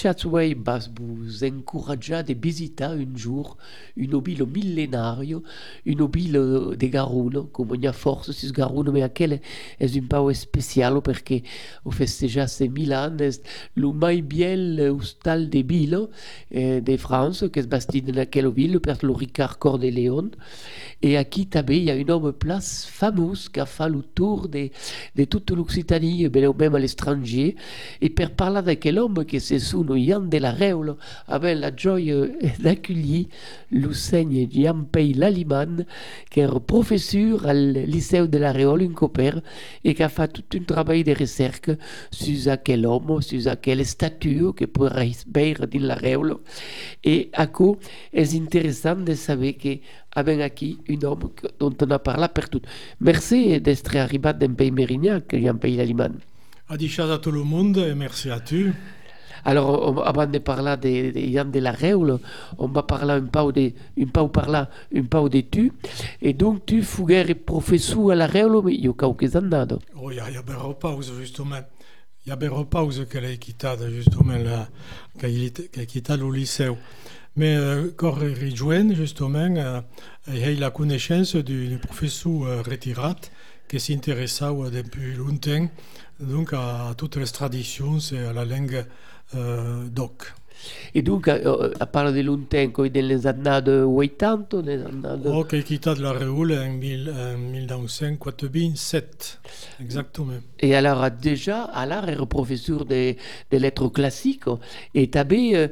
Chatsway va vous encourager à visiter un jour une ville millénaire, une ville de Garonne, comme y a force sur Garonne, mais est un peu spécial parce au festeja ces mille ans, le plus bel hostal de ville eh, de France, qui est bâti dans laquelle ville, par le Ricard Cordéléon. Et aquí també il y a une homme place fameuse qui a fait le tour de, de toute l'Occitanie, même à l'étranger. Et per parler d'aquel homme qui se sono Ian de la Reule, avec la joie d'accueillir l'Usseigne Giampei Laliman, qui est professeur au lycée de la Réole, un copain, et qui a fait tout un travail de recherche sur aquel homme, sur quelle statue que pourrait voir dans la Réole. Et à quoi est intéressant de savoir que avec aquí un homme dont on a parlé partout. Merci d'être arrivé d'un pays mérignac, un pays allemand. Adichas à tout le monde et merci à toi. Alors, avant de parler de, de Yann de la Réole, on va parler un peu de, un peu parler un peu de tu. Et donc, tu fuguer professeur à la Réole, mais il y a quelques années. Oh, il y a, y pause, justement. Il y a bien pause qu'elle a quitté, justement, qu'elle a quitté le lycée. Mais euh, quand rejoint, justement, euh, il a la connaissance du, professeur euh, retiré qui s'intéressait depuis longtemps donc à toutes les traditions et à la langue euh, doc. Et donc, euh, à part de longtemps, dans les années 80, les années... Oh, qui a quitté la Réole en, 1987, exactement. Et alors, déjà, alors, est professeur de, de lettres classiques, et tu avais, euh,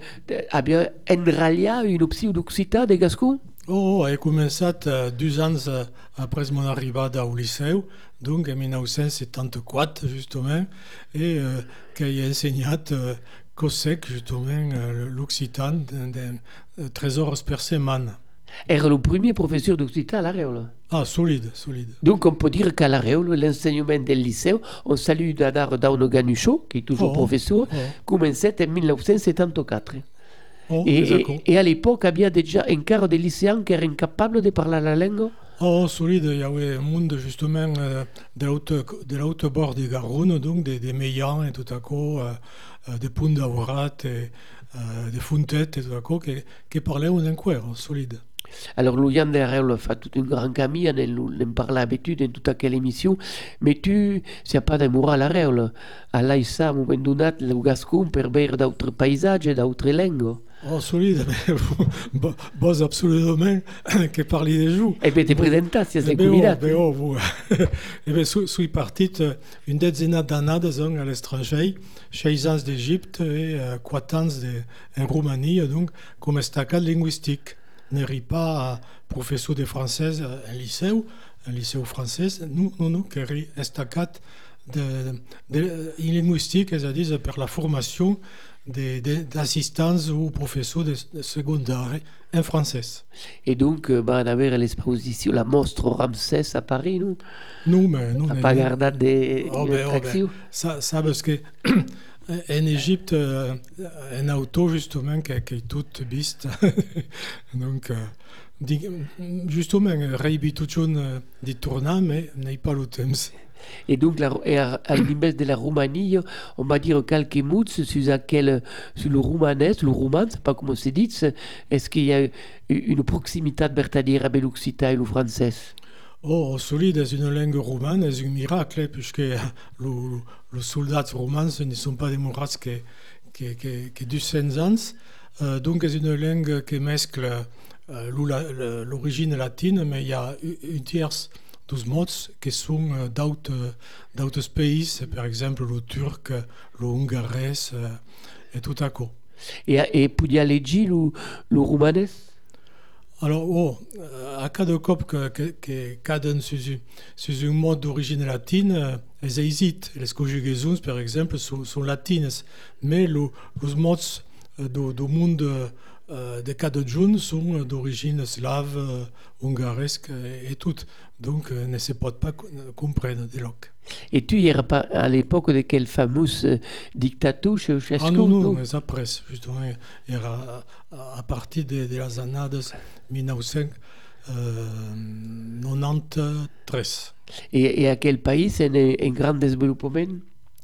avais enralié une option d'Occitane de Gascon? Oh, j'ai commencé uh, deux ans après mon arrivée au lycée, donc en 1974 justement, et uh, j'ai enseigné COSEC justement uh, l'occitan d'un trésor per semaine. Era le premier professeur d'occitan à la Réole. Ah, solide, solide. Donc on peut dire qu'à la Réole, l'enseignement du lycée, on salue d'Adar Dauno Ganucho, qui est toujours oh, professeur, oh. commençait en 1974. Oh, et, et, à l'époque, il y avait déjà un quart de lycéens qui étaient incapables de parler la langue Oh, solide, il y avait un monde justement euh, de l'autre bord de Garonne, donc des, des meillants et tout à coup, euh, euh, des euh, des fontettes et tout à coup, qui, qui parlaient en cuir, solide. Alors, Louis Anderel fait tout un grand camin, on en parle d'habitude dans toute quelle émission, mais tu, c'est pas d'amour à la réole. À l'aïssa, moment donné, le gascon per voir d'autres paysages et d'autres langues. Oh, solide, mais absolument que parli des jours. E beh, ti presentassi, sei convidato. Eh oh, oh, e beh, su, sui partit une dizaine d'années à l'étranger, chez ans d'Égypte et uh, quatre ans de, en Roumanie, donc comme estacat linguistique. N'est pas professeur de français en lycée, un lycée français, nous, nous, nous, qui estacat de, de, de, linguistique, c'est-à-dire pour la formation d'assistance ou professeur de, de secondaire en français. Et donc, euh, bah, on avait l'exposition, la mostre Ramsès à Paris, non? Non, mais non. pas gardé des oh, ben, oh, ben, ça, ça, parce que en Égypte, euh, un auto justement qui, est tout biste. donc, euh, justement, Reibi tout euh, dit tournant, mais n'est pas le thème. Et donc, la, et à, à de la Roumanie, on va dire quelques mots sur, sur le roumanais, le rouman, c'est pas comment c'est dit. Est-ce qu'il y a une proximité avec l'occitan et le français? Oh, solide, c'est une langue roumaine, c'est un miracle, puisque les soldats roumains ne sont pas des mourats que, que, que, que du ans. Euh, donc, c'est une langue qui mescle euh, l'origine latine, mais il y a une tierce dos mots qui sont euh, d'autres pays, par exemple le turc, le hongarais euh, et tout à coup. Et, et leggi le, le roumanais alors, oh, euh, que, que, que caden sur, sur un mode d'origine latine, elles hésitent. Les conjugaisons, par exemple, sont, latines, mais le, les mots du, du monde euh, des cas de June sont d'origine slave, euh, hongaresque et, et toutes. Donc, euh, ne se peut pas comprendre des locs. Et tu n'étais pas à l'époque de quel fameux euh, dictateur Ceausescu Ah non, non, mais après, justement, era à, à partir de, de las années 1993. Et, et à quel pays c'est un, un grand développement?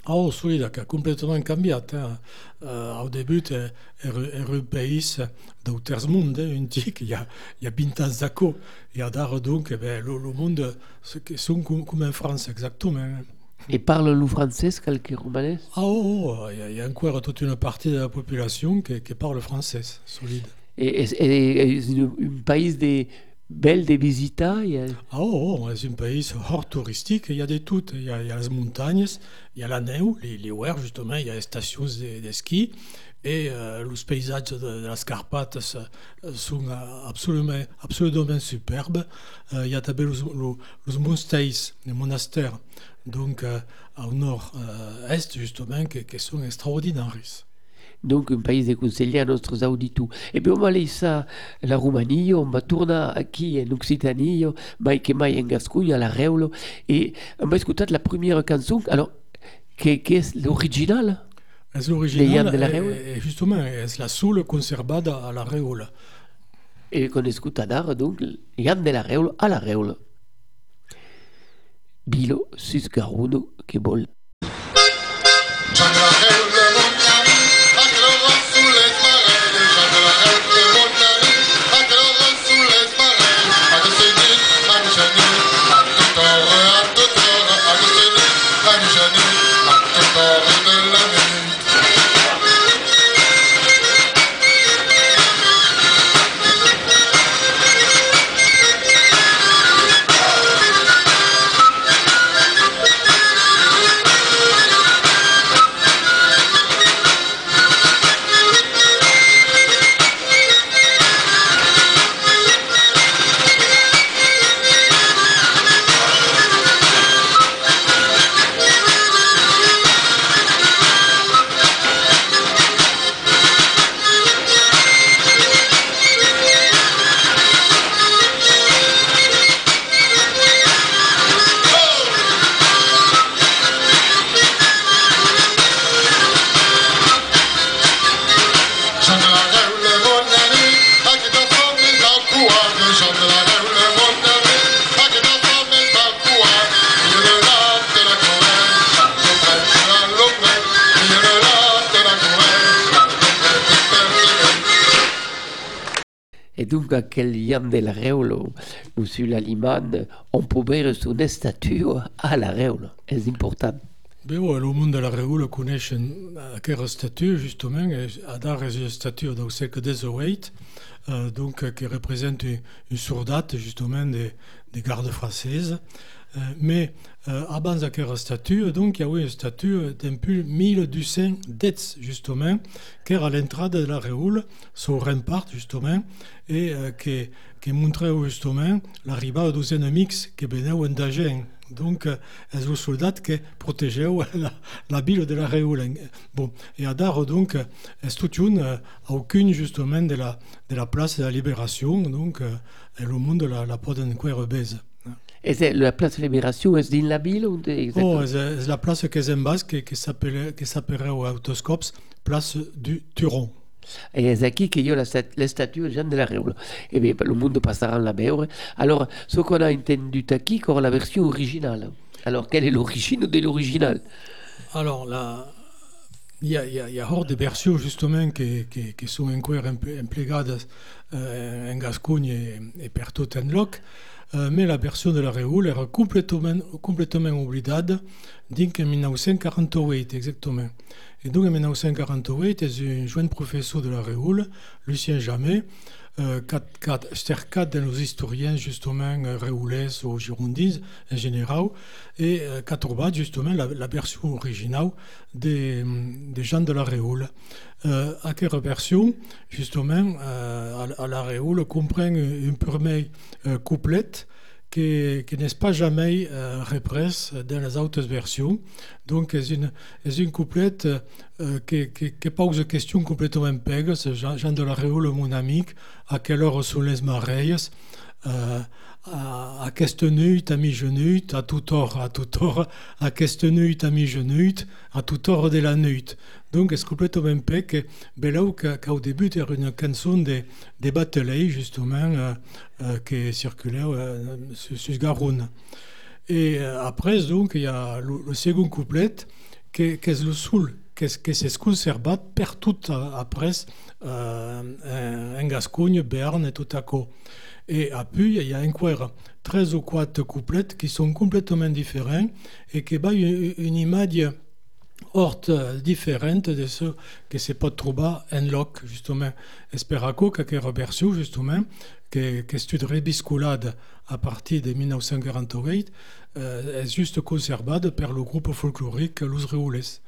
Oh, solida, que ha completament canviat. Eh? Uh, au début era, era un país del terç món, eh? un tic, hi ha, hi ha 20 anys d'acó. I ara, donc, eh ben, le, le monde, són com, com en França, exactament. Et parle le français, quelques romanais Ah, oh, oh, il y, a, il y a encore toute une partie de la population qui, qui parle français, solide. Et, et, et, et un pays de belle de visita il y a... Ah, oh, oh, c'est un pays hors touristique, il y a de tout. Il y a, les montagnes, il y a la neige, les, les justement, il y a les stations de, ski. Et euh, les paysages de, de las Carpates euh, sont absolument, absolument superbes. Euh, il y a també les, les monastères, les monastères, donc euh, au nord-est, justement, qui sont extraordinaires. Donc un pays de conseiller à nostres auditors. Et puis on va laisser la Roumanie, on va tourner ici en Occitanie, mai que mai en Gascogne, à la Reulo, et on va écouter la première chanson, alors, qui, qui est l'original? C'est Les l'original, Yann de la et- Réole? et justement, c'est la seule conservée à la Réole? Et qu'on écoute d'art, donc, Yann de la Reule à la Reule. Bilo, sus Garuno, que bol. Et donc, à quel Yann de la Reule, monsieur Laliman, on peut voir son statue à la Reule. C'est important? Bé, ouais, le monde de la Réole coneixen aquesta statue, justement, et a d'art és una statue del segle XVIII, euh, donc, euh, qui représente une, une sourdate, justement, des, des gardes françaises. Euh, mais avant aquesta statue, donc, il y a eu une statue d'un peu 1200 d'ets, justement, qui est à l'entrée de la Réole, sur le rempart, justement, et euh, qui, qui montrait, justement, l'arrivée dos ennemis qui venaient d'Agen. Donc, euh, és un soldat que protegeu la, la ville de la Réole. Bon, et à Dar, donc, euh, és toute une, euh, aucune, justement, de la, de la place de la Libération, donc, euh, le monde la, la pot enquire base. C'est la place de Libération, est-ce dans la ville ou de- Oh, és la place que en que, que s'appelle- que s'appellerait aux autoscopes, place du Turon. Et c'est ici qu'il y a la, la statue de Jean de la Reule. Et bien, le monde passera à la veure. Alors, ce qu'on a entendu ici, c'est la version originale. Alors, quelle est l'origine de l'original? Alors, il y a, il y a, il y a hors des versions, justement, qui, qui, qui sont encore impl- implicades euh, en Gascogne et, et per tot enloc, euh, mais la version de la Réole est complètement, complètement oubliée donc en 1948, exactement. Et donc, en 1948, est un jeune professeur de la Réole, Lucien Jamet, euh, qu'a- qu'a cercat dans les historiens, justement, euh, réolais ou girondins en général, et euh, trouvé, justement, la, la version originale des, des gens de la Réole. Euh, à quelle version, justement, euh, à, à la Réole, comprend une première euh, couplette que, que n'est pas jamais euh, dans les autres versions. Donc, c'est une, une couplette euh, qui, qui, qui pose question complètement pègue. C'est Jean, de la Réole, mon ami, à quelle heure sont les mareilles euh, à, aquesta nuit, a mitjanit, a tout hora, a tout hora, a aquesta nuit, a mitjanit, a tout hora de la nuit. Donc, c'est complètement pec que Belau, qu'au début, era une chanson de, de justement, euh, euh, qui circulait euh, sur, sur Garonne. Et après, donc, il y a le, second couplet, qui, est le soul, qui, qui s'est conservé per tout euh, après, en Gascogne, Berne et tout à coup. Et puis, il y a encore trois ou quatre couplets qui sont complètement différents et qui ont une image horte différente de ce que se pot trobar en loc, justement. Esperaco, que que reversió, justement, que, que estud rebisculada a partir de 1948, euh, és just conservat per le groupe folklorique Los Reules.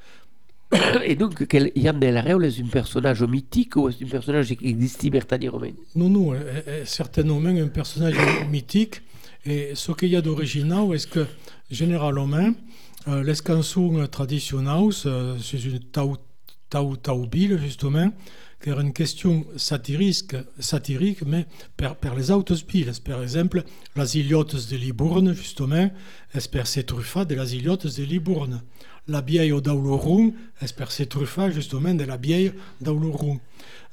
Et donc, quel, Yann de la Réole est un personnage mythique ou est un personnage qui existe verdaderament Non, non, est, est certainement un personnage mythique. Et ce qu'il y a d'original, est que généralement, euh, les chansons traditionnelles, euh, c'est une tau, tau, taubile, justement, qui est une question satirique, satirique mais per les autres. Par exemple, les iliotes de Libourne, justement, est per ces truffats de les iliotes de Libourne. La vieille d'Aulorum est per ces truffats, justement, de la vieille d'Aulorum.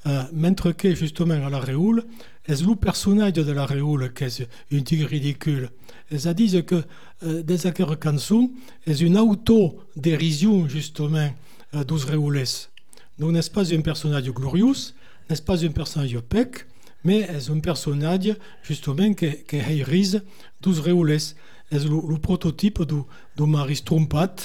Euh, mentre que, justement, à la Réoule, est le personnage de la Réoule qui est un tigre ridicule. Elles disent que euh, des acquéreurs chansons est une auto-dérision, justement, euh, dos Réoules. Donc, n'est-ce pas un personnage glorieux, n'est-ce pas un personnage pec, mais est un personnage, justement, qui, qui hérise dos. Est le, le prototype du, du Maris Trompat,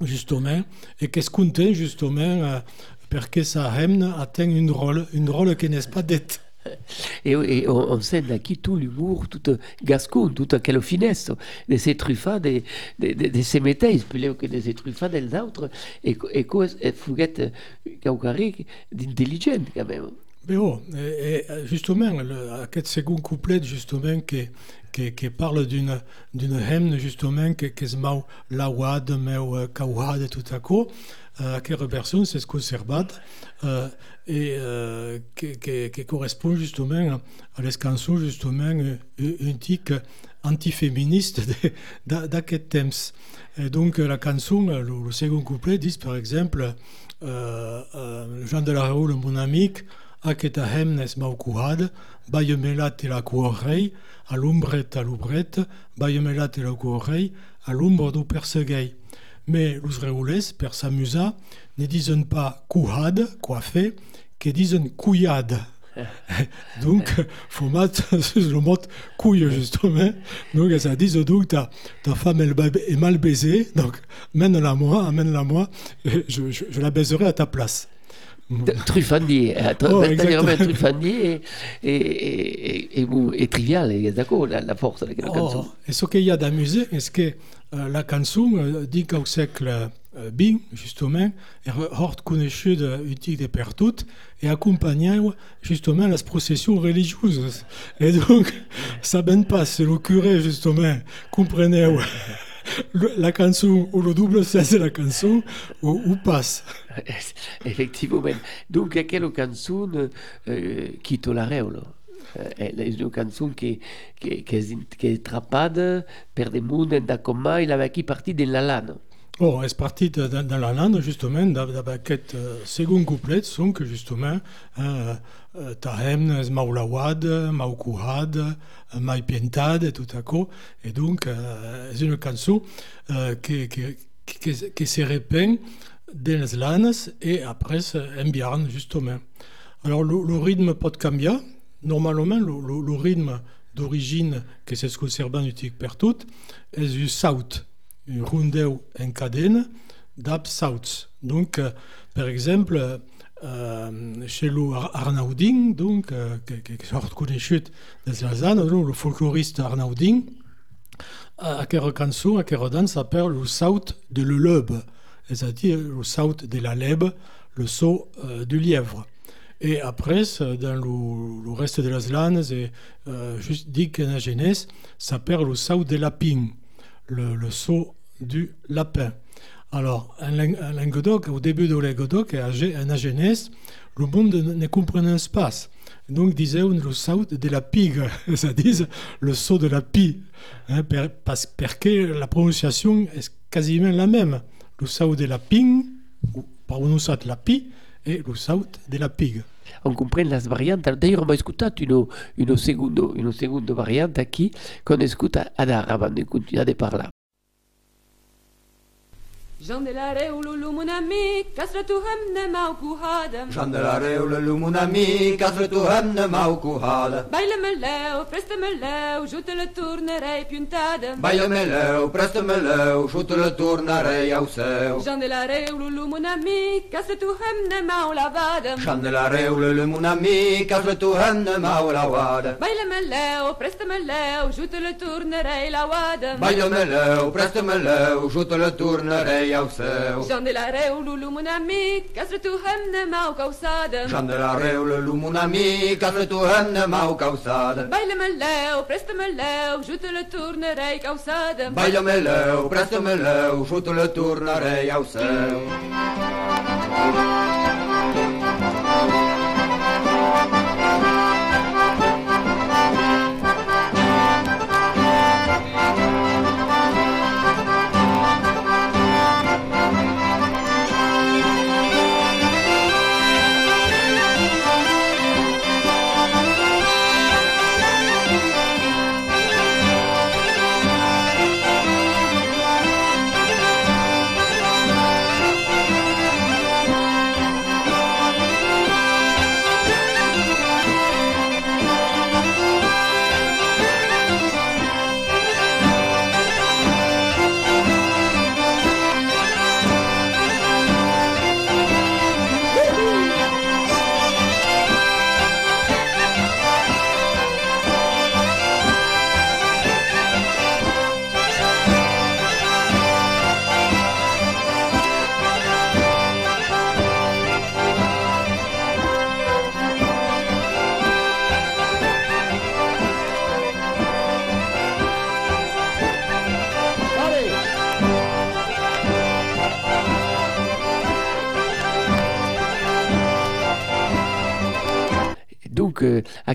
justement, et qui est content, justement, euh, parce que sa hymne atteint une rôle, une rôle qui n'est pas d'être. Et, on, sent aquí tout l'humour, tout gascon, toute quelle finesse de ces truffats, de, de, de, de ces métailles, plus que de ces truffats dels autres, et, et que et fuguet caucari d'intelligent, quand même. Mais oh, et, et justement, le, aquest second couplet, justement, qui, qui, qui parle d'une hymne, justement, qui, qui es mau lauad, meu cauad, tout à coup, uh, aquesta version, c'est conservat, uh, et uh, qui, qui, qui correspond justement à les chansons, justement, un tic antiféministe d'aquest temps. Et donc, la chanson, le, le second couplet, dit, par exemple, uh, uh, Jean de la Réole, mon ami, aquesta hemnes mau cuhad, baie melat la cuorrei, a l'ombret l'obret, baie melat la cuorrei, a l'ombre du perseguei. Mais reules, per s'amusa, ne disen pas cuhad, coiffé, que disen couillade. donc, faut mettre le mot couille, justement. Donc, ça dit donc ta, ta femme elle est mal baisée, donc mène-la moi, amène-la moi, et je, je, je la baiserai à ta place. Truffandier, euh, Oh. Truffandier et, et, et, et, bon, et trivial, d'accord, la, la force de la Oh, et ce qu'il y a d'amusé, c'est que euh, la chanson euh, dit qu'au siècle euh, XX, justement, est hort connue utile de per tout et accompagnait justement la procession religieuse. Et donc, ça ben pas, c'est le curé, justement, comprenait la chanson ou le double sens de la chanson ou, ou passe. Effectivement. Donc, euh, Quito la Reolo. Euh, una cançó que, que, que, és, que és atrapada per damunt de com mai la aquí partit de la lana. Bon, est parti dans, dans la lande, justement, d'avec aquest euh, second couplet, sont justement, euh, euh, ta hemne és mau lauad, mau cuhad, euh, mai pientad, et tout à coup. Et donc, euh, c'est une chanson euh, qui, qui, qui, se répand dans les lanes et après en biarn, justement. Alors, le, le rythme peut changer. Normalement, le, le, le rythme d'origine que c'est ce que servant utic per tout est du saut, un rondeu en cadena d'ab sauts. Donc, euh, par exemple, euh, chez le Ar- Arnaudin, donc, euh, que, que, que sort coneixut des Lazane, donc, le folkloriste Arnaudin, a quelle chanson, a quelle danse s'appelle le saut de l'eleube, c'est-à-dire le saut de la lèbe, le saut euh, du lièvre. Et après, dans le, le reste de las landes, et, euh, juste dit qu'en agenès, ça perd le saut de lapin, le, saut du lapin. Alors, en Languedoc, au début de Languedoc, en Ag- en agenès, le monde ne, comprenait pas. Donc, disait le saut de la pigue, c'est-à-dire le saut de la pie, hein, parce, que la prononciation est quasiment la même. Le saut de la ping, ou prononciat la pi, et le saut de la pigue. On comprend las variantes. D'ailleurs, on va écouter une, une, seconde, une seconde variante ici qu'on écoute à dar avant de continuer de parler. Jandelare ululu mon ami, kasratu hamne mau kuhadam. Jandelare ululu mon ami, kasratu hamne mau kuhada. Baile me leu, preste me leu, jute le tournerei piuntadam. Baile me leu, preste me leu, jute le tornarei au seu. Jandelare ululu mon ami, kasratu hamne mau lavadam. Jandelare ululu mon ami, kasratu hamne mau lavada. Baile me leu, preste me leu, jute le tournerei lawadam. Baile me leu, preste me leu, jute le tornarei au seu. Jandelare ululu mon ami, kasratu hamne mau kausadam. Jandelare ululu mon ami, kasratu hamne mau causada. Baile me leu, preste me leu, jute le tournerei kausadam. Baile me leu, preste me leu, jute le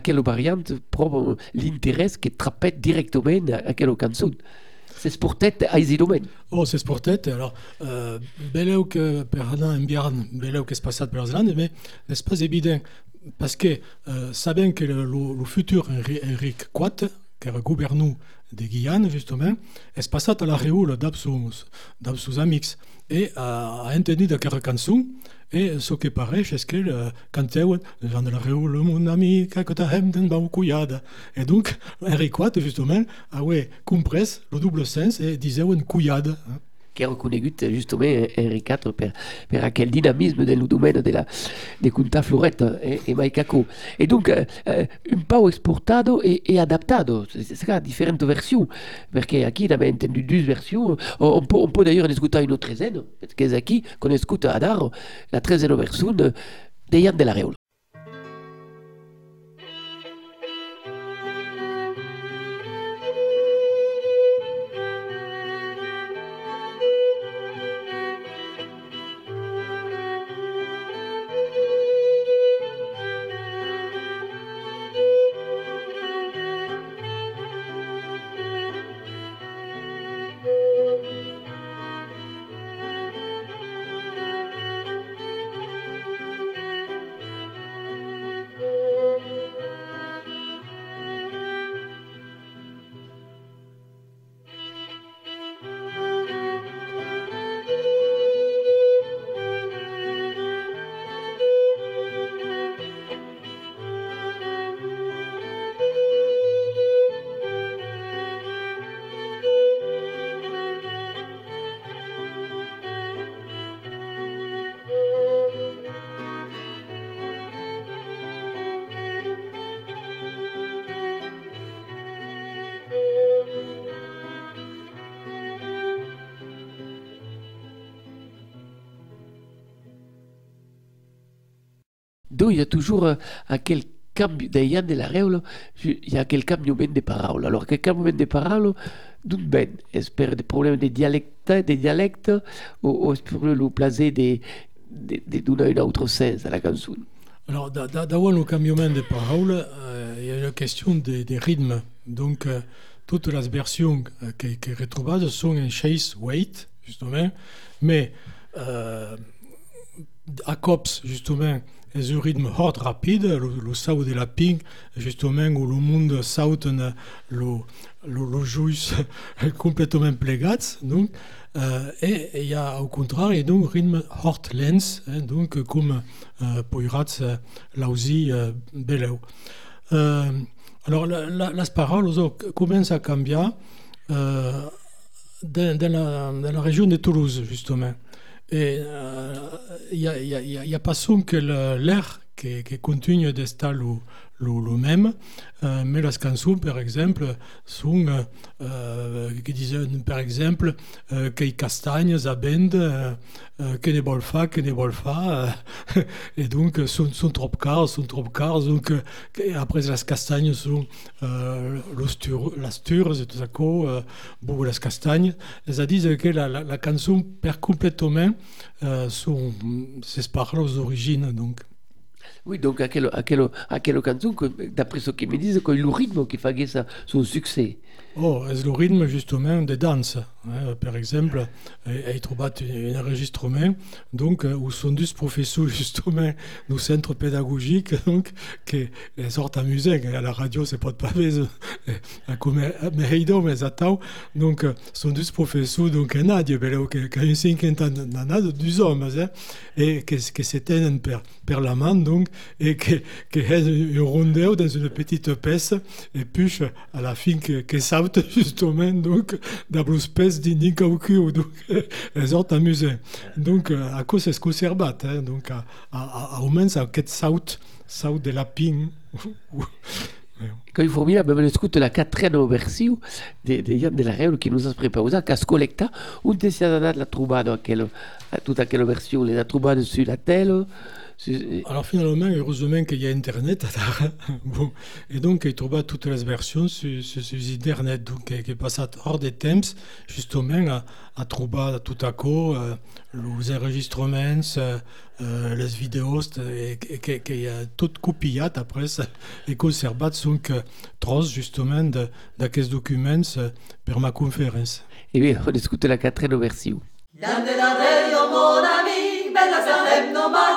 à quelle variante prend l'intérêt qui trappette directement à quelle cançon tête à Isidomen. Oh, c'est sportet. Alors, euh, beleu que per anar en biarn, beleu que es passat mais n'est pas évident? Parce que, euh, que le, le, le futur Henrique IV, qui era gouverneur de Guyane, justement, es passat a la reule d'absus, d'absus et a, a entendu d'aquella cançon, et ce qui paraît, c'est que euh, reule, mon ami. Et donc, Henri IV, justement, a ouais, comprès le double sens et disait une couillade. Est reconnu justement Henri IV per, per aquel dynamisme del domaine de la de Cunta Floretta e, e Maicaco. Et donc, euh, euh, un peu exportado et, et adaptado. C'est ça, différentes versions. Parce qu'ici, on a entendu deux versions. On peut, d'ailleurs en écouter une treizaine. Parce que ici, qu'on écoute à Dar, la treizaine version de, de Yann de la Reola. Il y a toujours euh, aquel cambio de de la Reolo, il y a aquel cambio de parole. Alors quel cambio de parole, d'où ben, est per des problèmes de dialecte, de dialecte, est per le placer de, de, de donner un autre sens à la chanson. Alors, da- da- davant le camion de euh, il y a une question des des rythmes. Donc, euh, toutes les versions euh, que, que retrouvées sont en chase weight, justement, mais à Cops, justement, est un rythme hard rapide, le, le saut de la ping, justement, où le monde saute le, le jouisse complètement plégats, donc, euh, et il y a au contraire, et donc, rythme hard lens, hein, donc, comme euh, Poirats, euh, là aussi, euh, Beleu. Alors, la, la, las paroles commencent à cambier euh, dans la région de Toulouse, justement? Et euh, il n'y a, pas son que l'air qui, qui continue d'être le, même, euh, mais les chansons, par exemple, sont, euh, qui disaient, par exemple, euh, que castagne, zabend, euh, euh, que ne vol fa, que ne vol et donc sont, sont trop cars, sont trop cars, donc après les castagnes sont euh, l'ostur- las tures et tout ça, quoi, beaucoup les castagnes, les a dit que la, la, la chanson perd complètement son, ses paroles aux origines, donc. Oui, donc à quelle canson, que, d'après ce qu'ils me disent, que le rythme qui fait ça, son succès? Oh, c'est le rythme justement de danse. Hein. Par exemple, euh, il trouve un enregistrement donc, euh, où sont deux professeurs justement du centre pédagogique donc, qui sortent amusés. À la radio, c'est pas de pavé, Meheido, mais attends. Donc, euh, sont deux professeurs, donc un adie, qui qui a une cinquantaine d'années, deux hommes, hein, et qui, qui s'éteignent per, per la main, donc, et qui est un rondeur dans une petite pièce, et puis à la fin qui, qui saute justement donc dans au cul donc les autres amusés. Donc euh, à cause c'est ce qu'on serbat hein, donc à, à, à, au moins ça quête saute saute de la ping Quand il faut bien, même l'écoute la quatrième version de, de de la Reule qui nous a préparé, qu'à Scolecta, où te si a donné la à, quelle, à quelle version, la troubade sur la sur, alors finalement heureusement qu'il y a internet bon, et donc il trouve toutes les versions sur, sur, sur internet. Donc qui passe hors des thèmes justement à, à trouver tout à coup euh, les enregistrements euh, euh, les vidéos et, et, et, a tout copié après ça et conservé sont que trois justement de, de ces documents pour ma conférence. Et bien on écoute la quatrième version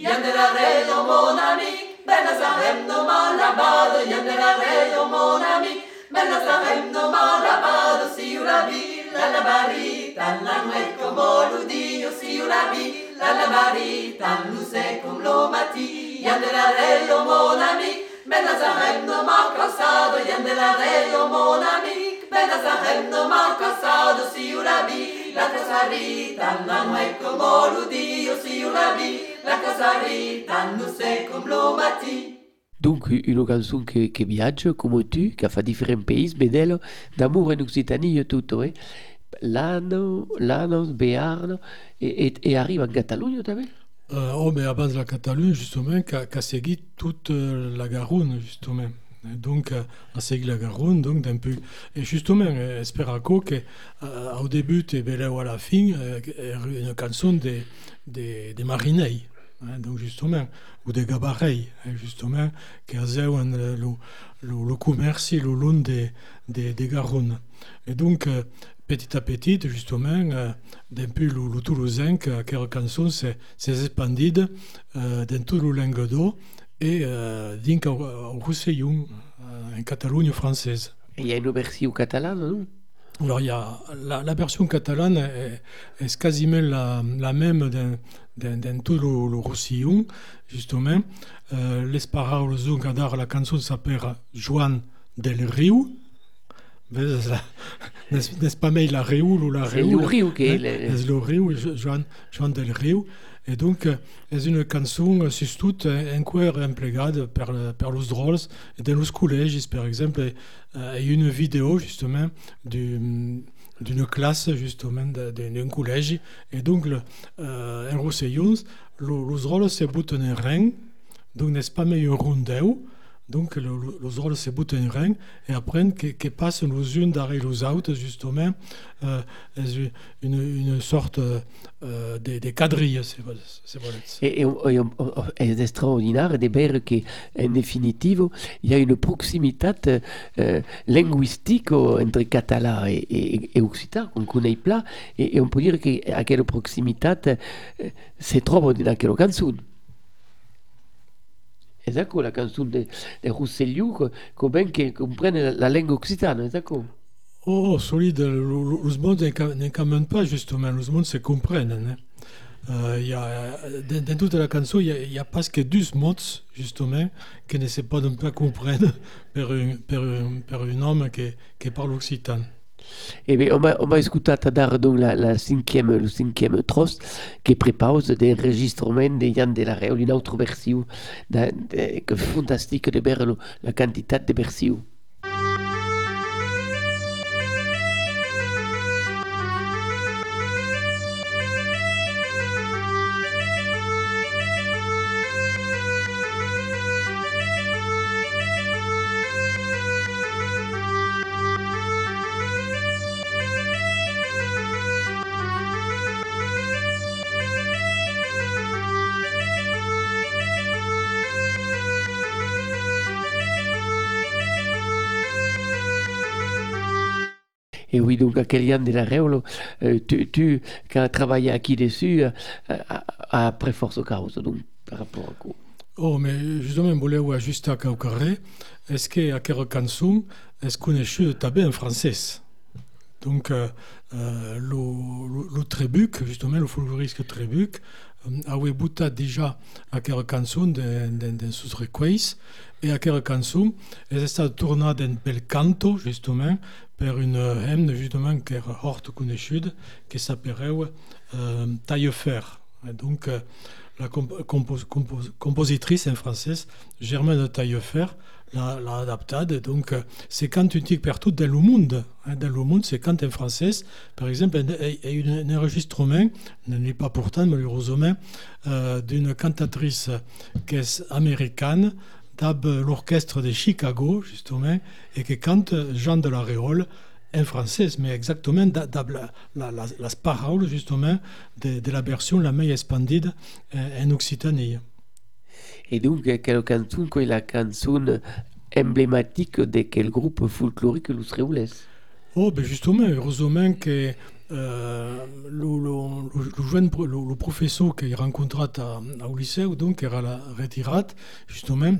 Yann de la Reyo, mon ami, bella sahem no mal lavado, Yann de la Reyo, mon ami, bella sahem no mal lavado, si la vi, la lavarita, la nuet como l'udio, si la vi, la lavarita, nu sei cum lo mati, Yann de la Reyo, mon ami, bella sahem no mal la Reyo, mon ami, bella sahem no mal calzado, si la vi, la casarita, la nuet como l'udio, si you la vi, la casarita, nu sei cum lo mati. Donc, une chanson qui, qui viaggia come tu, qui a fait différents pays, bedel, d'amour en Occitanie et tout, eh? Lano, Lanos, Béarn, et, et, et arrive en Catalogne, tu vu euh, Oh, mais avant de la Catalogne, justement, qui a, qui a seguit toute la Garonne, justement. Donc, euh, a seguit la Garonne, donc d'un peu. Et justement, euh, Esperaco, que, euh, au début et bien à la fin, euh, une chanson des de, de marinei. Hein, donc, justement, ou des gabarets, hein, justement, qui faisaient le, le, le, le commerce le long des de, de Garonne. Et donc, petit à petit, justement, euh, d'un peu le, le Toulousain, que, la chanson s'est expandie dans tout le Languedoc et euh, dinc au, au Roussillon, euh, en Catalogne française. Et il y a une version catalane, non? Alors, il y a, la, la version catalane est, est quasiment la, la même d'un tout le, le Roussillon, justement. Euh, les paroles cadar, la chanson s'appelle Joan del la- N'est-ce pas mais la Réoul ou la C'est Réoul le Rio qui est Hein, le- C'est le Rio, Jo- Joan, Joan del Rio. Et donc, euh, c'est une chanson, euh, c'est tout un cuir emplegade per, le- per los drôles dans los collèges, par exemple, et, euh, et une vidéo, justement, du- d'une classe, justement, d'un collège. Et donc, le, euh, en Roussillon, lo- los drôles se boutent en rein, donc n'est-ce pas mais un donc le, le, los drôles se boutent en rein, et après, que, que passent los uns darrere los autres, justement, euh, une, sorte euh, de, quadrille, c'est. Et, et on- et on- on- es extraordinaire de ver que, en définitive, il y a une proximité euh, linguistique entre catalan et, et, et occitan qu'on connaît pas. Et, et on peut dire qu'à quelle proximité euh, se trouve dans quelle chanson. D'accord, la chanson de, de Rousseliou, que, que ben la, langue occitane, d'accord Oh, solide, monde ne commande pas, justement, le monde se comprenne. Hein. Euh, y a, dans, dans toute la chanson, il y y a presque deux mots, justement, qui ne se pas comprendre par un, par un, par un homme qui, qui parle occitan. Eh bien, on va, on va écouter dar donc la, cinquième, le cinquième trost qui prépare d'enregistrement de Yann de la Réole, une autre version de, de, que fantastique de ver lo- la quantité de versions. Et oui, donc, à quel Yann de la Réole, euh, tu, tu, qui as travaillé aquí dessus, euh, a, a très force carrosse, donc, par rapport à quoi? Oh, mais justement, je voulais ajuster à Caucaré. Est-ce que à quelle chanson est-ce qu'on est de taber en français? Donc, euh, euh, le, le, Trébuc, justement, le folkloriste Trébuc, euh, avait bouté déjà à quelle chanson dans de, et à quelle chanson est stata tournée en bel canto, justement, per une hymne, justement, qui est hors connude, qui s'appelait euh, Taillefer. Donc, euh, la comp compos compos compositrice en française, Germaine Taillefer, l'a, adaptée. Donc, euh, c'est quand unique partout dans le monde. Hein, dans le monde, c'est quand en français, par exemple, il y a un enregistrement, ne l'est pas pourtant, malheureusement, euh, d'une cantatrice qui est américaine, d'ab l'orchestre de Chicago, justement, et qui cante Jean de la Réole en français, mais exactement d'ab la, la, la, justement, de, de la version la meilleure expandide en Occitanie. Et donc, quelle chanson est la chanson emblématique de quel groupe folklorique Los Réoules Oh, ben justement, heureusement que euh, le, le, le, jeune, le, le professeur qu'il rencontra à, au lycée, donc, qui era la retirée, justement,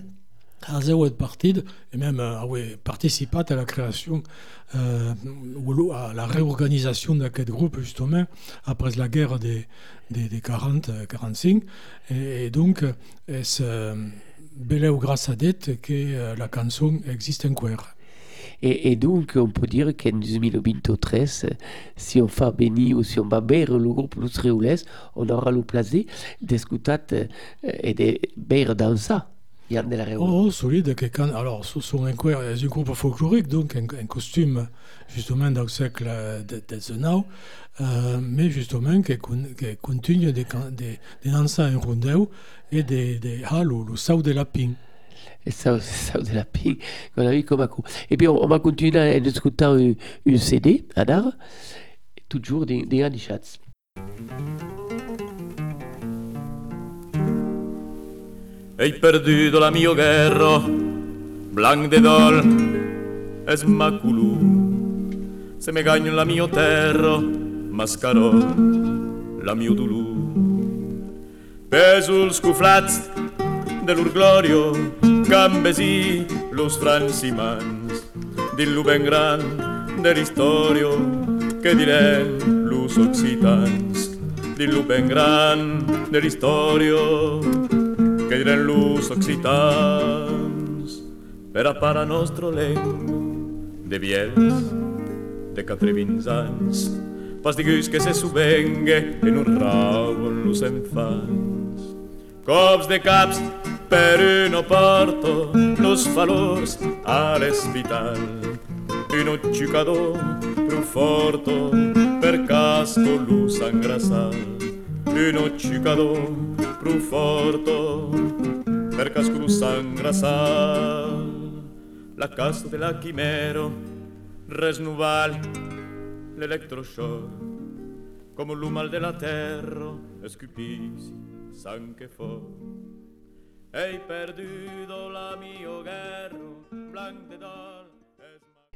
a zéro partie et même euh, ouais, participé à la création euh, ou à la réorganisation de ce groupe justement après la guerre des, des, des 40 45 et, et donc c'est euh, à dette que euh, la chanson existe encore? Et, donc, on peut dire qu'en 2023, si on fait béni ou si on va vers le groupe Los Réoules, on aura le plaisir d'écouter et de faire danser. Yann Oh, solide, que quand, alors, ce sont un, un groupe folklorique, donc un, un costume, justement, dans le siècle de, de now, euh, mais justement, qui, qui continue de, de, de danser en rondel et de, de ah, le, le saut de lapin. Et ça, ça de la ping qu'on a eu comme un coup. Et puis, on, on va continuer à écouter une, une CD, à Dar, toujours des, des Andy Schatz. Ei perduto la mio guerro, blanc de dol, es maculù. Se me gagno la mio terro, mascarò la mio dulù. Pesul scuflats de l'urglorio, cambesi los francimans, dillu ben gran, de l'historio que diren los occitans dillo ben gran de l'historio que diren los occitans per a para nostro lengo de viels de quatre vins anys pas diguis que se subengue en un rau en los enfants cops de caps per un porto los valors a l'hospital. Un uccicador più forto per casco lo sangrasal un uccicador più forto per casco lo sangrasal la casa de la quimero resnuval l'electroshock come l'umal de la terra escupisi sang che fo. Ei perduto la mio guerro blanc de dol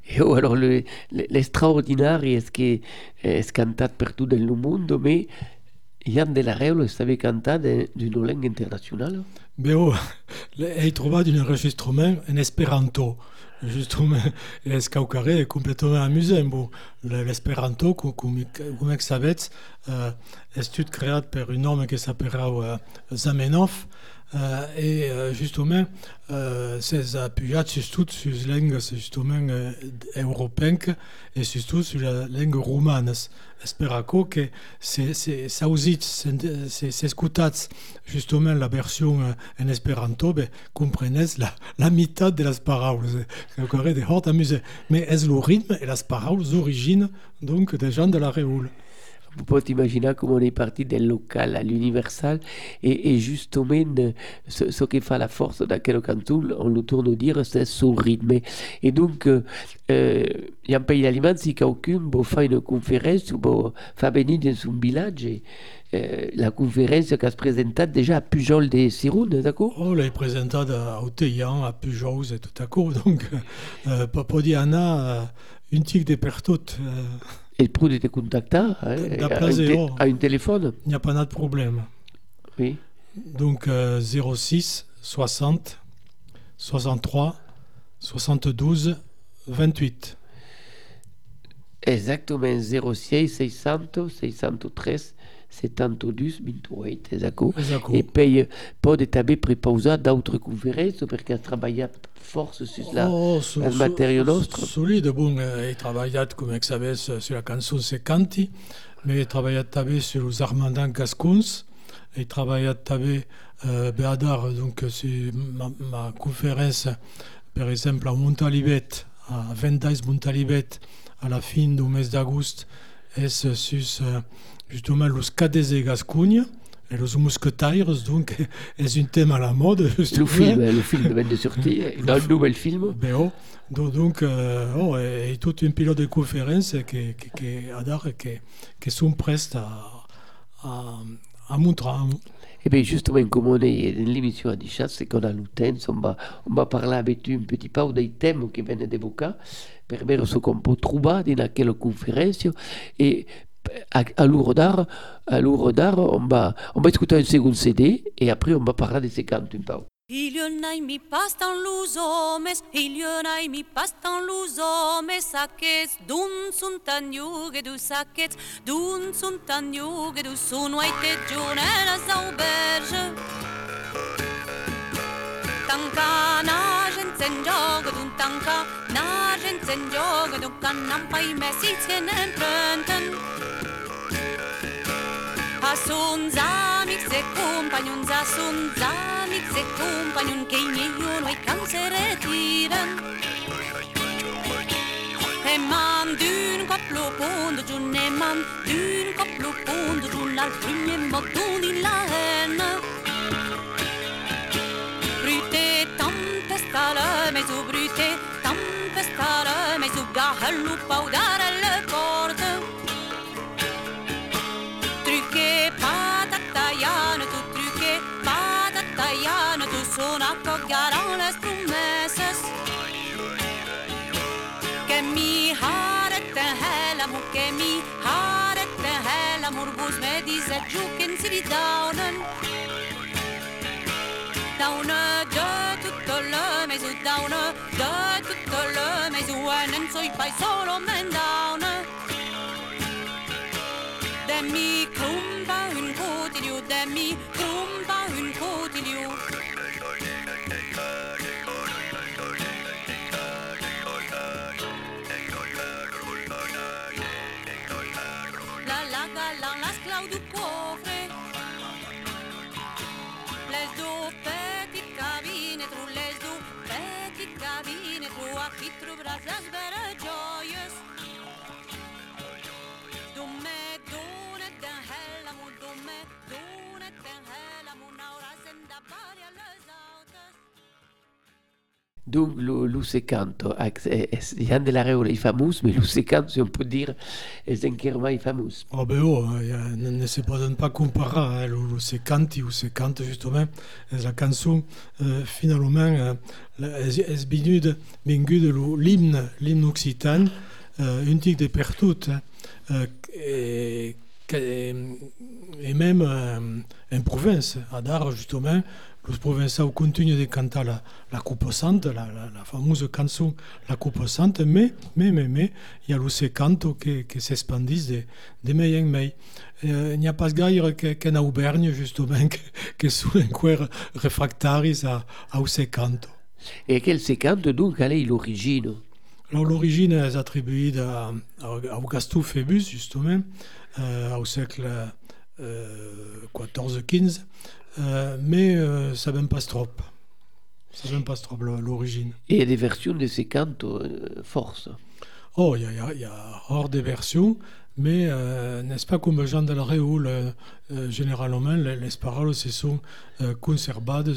es oh, alors, le- le- l'extraordinaire est que est cantat per tout le monde, mais Yann de la Reule savait cantar de- d'une langue internationale. Beo, hai trobat un enregistrement en esperanto. Justement, l'escaucaré est complètement amusant. Bon, le- l'esperanto, com, com, com que savets, euh, est créé par un homme qui s'appellera Zamenhof. Et justement, euh, c'est appuyé surtout sur les langues justement européennes et surtout sur la langue romane. Aussi c'est c'est c'est écoutat justement la version euh, en espéranto ben comprenez la la mitad de las c'est encore des hort amusé mais est le rythme et las paroles origine donc des gens de la Réoule Vous pouvez imaginer comment on est parti del local à l'universal et, et justement ce, ce qui fait la force d'aquel canton, on le tourne dire, c'est son rythme. Et donc, euh, euh, il y a un pays allemand, si quelqu'un veut faire une conférence ou veut faire venir dans son village, et, euh, la conférence qui se présentait déjà à Pujol de Siroun, d'accord? Oh l'ai présenté à Oteillan à Pujols et tout à coup donc euh, Papodiana euh, une tique de pertot était contacté hein, à, un à téléphone. il n'y a pas de problème Oui. Donc euh, 06 60 63 72 28. Exactement 06 600 613 72 28, exactement. Exactement. Et puis, pas de taber prépausé d'autres conférences parce qu'elle travaillait force sur la, Oh, so- el so- matériau nostre. Solide, bon, euh, il travaillait, comme vous savez, sur la chanson Secanti, mais il travaillait també sur les Armandans Gascons, il travaillait també euh, donc euh, sur ma, ma conférence, par exemple, à Montalibet, à Ventais Montalibet, à la fin du mois d'août, est sur euh, justement les Cadets de Gascogne, et les Mousquetaires, donc, est un thème à la mode, Le film, le film de il y a un nouvel film. Ben oh, do- donc, euh, oh, et, et tout un pilote de conférence qui, qui, qui sont prêts à, à, à montrer. Et bien justement, comme on est dans l'émission à Dichat, c'est qu'on a le temps, on va, on va parler avec un petit peu des thèmes qui viennent d'évoquer, pour voir ce qu'on peut trouver dans quelle conférence. Et à, à l'Ourodar, à on va, on va écouter un second CD et après on va parler de ces peu. Ilionai mi mi saquets d'un sunt tan du saquets d'un du sun white jonelas auberge. Tanca na gente en gioco d'un tanca, na gente en gioco d'un cannan pai messi tenen prenten. A sunt amics e compagnons, a sunt amics e compagnons che io noi can se retiren. E man d'un coplo pondo giù, e man d'un coplo pondo giù, al primo mottone in la henna. ستاره مي سو بروتي طم في ستاره مي سو كاع هلوبا ودار الكورد تركي patata ja nu tu truke patata ja nu tu sona cogara las promesas que mi haret hela mu que mi haret hela murbus me dice juken si vidaunen down de tutto il mese down de tutto il mese non so fai solo men down. Demi crumba un cotilio demi crumba un cotilio la la la la, la clau du cofre Les du petit cabinet trou les du petit cabinet trou a qui trobaràs les veres joies Du me donet den hell amunt du me donet den hell amunt hauràs en de variar les autes Donc, le Luce Canto, Jan de la Reola est fameux, mais Luce Canto, si on peut dire, est mai fameux. Oh ben oh, y a, ne, se poden pas comparar, hein, le, le se canti ou se cante justement, la eh, finalement eh, és vingut, vingut de lo- l'himne, l'himne occitan, eh, un tic de per hein, eh, et, que- et même eh, en province, à Dar justement, los provençaux continuent de cantar la, la coupe sante, la, la, la fameuse chanson La coupe sante, mais, mais, mais, mais, il y a le se canto que, que s'expandisse de, de mai en mai. Eh, Il n'y a pas que- qu'en Auvergne, justement, que sont encore refractaris à, à canto. Et quel canto, donc, quelle est l'origine? Alors, l'origine est attribuée à, Augustus Phébus, justement, euh, au siècle euh, 14-15, euh, mais euh, ça ne pas trop. Ça ne pas trop l'origine. Et il y a des versions de ces cantos euh, force. Oh, il y a, y y hors des versions, mais euh, n'est-ce pas comme Jean del euh, euh, généralement, les, les paroles se sont euh, conservées.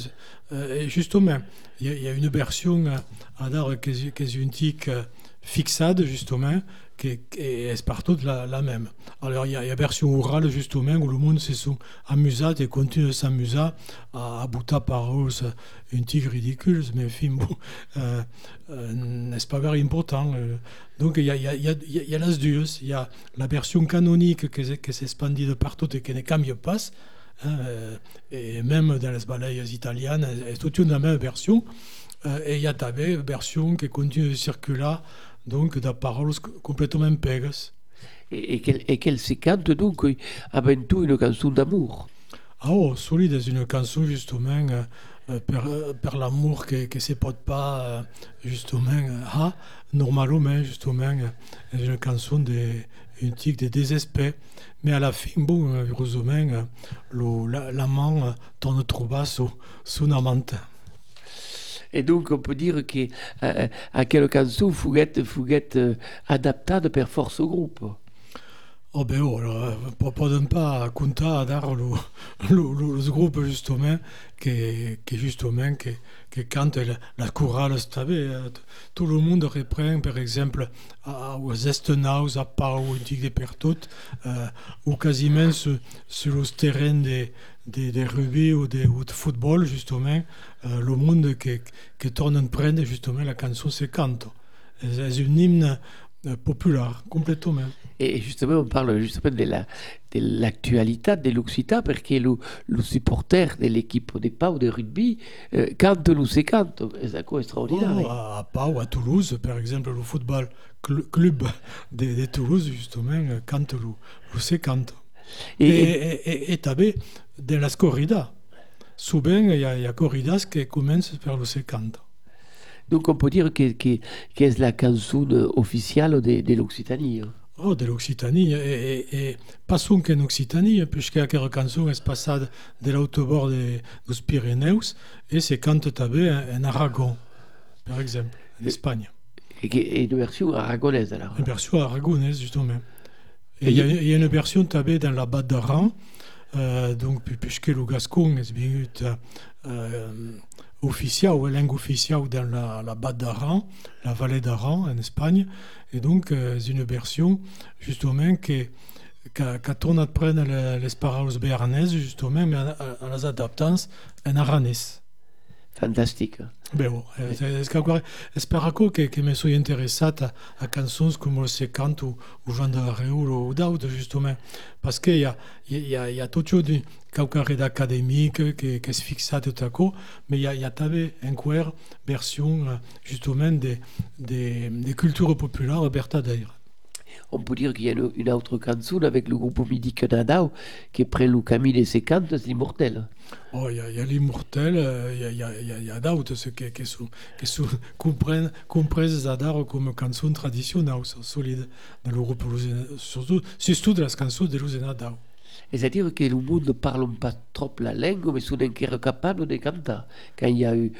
Euh, et justement, il y, a- il y a une version euh, à dar qui est qui est une tique euh, fixade, justement, qui est partout la, la même. Alors, il y a il y a version orale, justement, où le monde se sont amusé et continue de s'amuser. À, à bout à paroles, une tique ridicule, mais enfin, bon, n'est-ce pas very important euh, donc il y a, y a, il y a, la version canonique qui, qui s'expandit de partout et qui ne cambie pas, hein, euh, et même dans les balayes italiennes, c'est toute une la même version, euh, et il y a tabé version qui continue de circuler, donc de paroles complètement pegas. Et, et quel, et quel se canto, donc, avant tout une chanson d'amour? Ah oh, solide une chanson justement euh, euh, per, euh, per l'amour que, que se pot pas euh, justement euh, ah, normalement justement euh, est une chanson de une tique de désespoir mais à la fin bon euh, heureusement euh, la- l'amant euh, tourne trouver son, son amante Et donc, on peut dire que euh, à quelle chanson Fouguette, Fouguette euh, adaptée per force au groupe. Oh ben oh, euh, po- podem pas compter à dar le, le, le, le groupe justement que, que justement que, cante la, la chorale stabé, euh, t- tout le monde reprend par exemple à, aux Estenhaus, à Pau, au Tic de Pertot, euh, ou quasiment sur, sur le terrain de, de, de rugby ou de, ou de football justement, euh, le monde qui, qui tourne en prendre justement la chanson se cante. C'est un hymne euh, populaire, complètement. Et justement, on parle justement de la de l'actualité de l'Occità parce que le, le supporter de l'équipe de Pau de rugby euh, cante le se canto. C'est quoi extraordinaire. Oh, à, à Pau, à Toulouse, par exemple, le football cl- club de, de Toulouse, justement, euh, cante le, le se cante. Et, Et, et, et, et també, dans la corrida, souvent, il y y a corridas qui commencent par le se cante. donc, on peut dire que, que, que c'est la chanson officielle de, de l'Occitanie. hein. Oh, de l'Occitanie, et, et, et qu'en Occitanie, puisque aquella cançó és passada de l'autobord de, dos Pirineus, et se cante també en, Aragon, par exemple, en Espagne. Et, et une version aragonaise alors. Une version aragonaise, justement. Il y, a- il y a une version tabée dans la Bade d'Aran, euh, donc, pu- puisque le gascon est venu euh, officiel, ou langue officielle dans la, la Bade d'Aran, la vallée d'Aran en Espagne, et donc euh, c'est une version, justement, qui tourne après les, les paroles béarnaises, justement, mais en, en les adaptant en aranais. Fantastique. Beh, est-ce qu'encore, esperaco que, que me soy interessat a, a cançons comme le secant ou, ou Jean de ou d'autres, justement. Parce qu'il y a, il y a, il y a tout chose de qualquer d'académique que, que se fixa tout à coup, mais il y a, il y a també encore version, euh, justement, des, des, des cultures populaires vertadères. On peut dire qu'il y a une, une autre canzone avec le groupe Midi Canadao qui prend le Camille des séquentes, c'est immortel. Oh, il y a, l'immortel, euh, il y a, y a d'autres qui, qui sont, qui sont comprennent, comprennent Zadar comme cançons traditionnelles, sont solides dans le groupe surtout, surtout de las cançons de Lusena Dao. C'est-à-dire que le monde ne parle pas trop la langue, mais sont encore capables de chanter. Quand il y a eu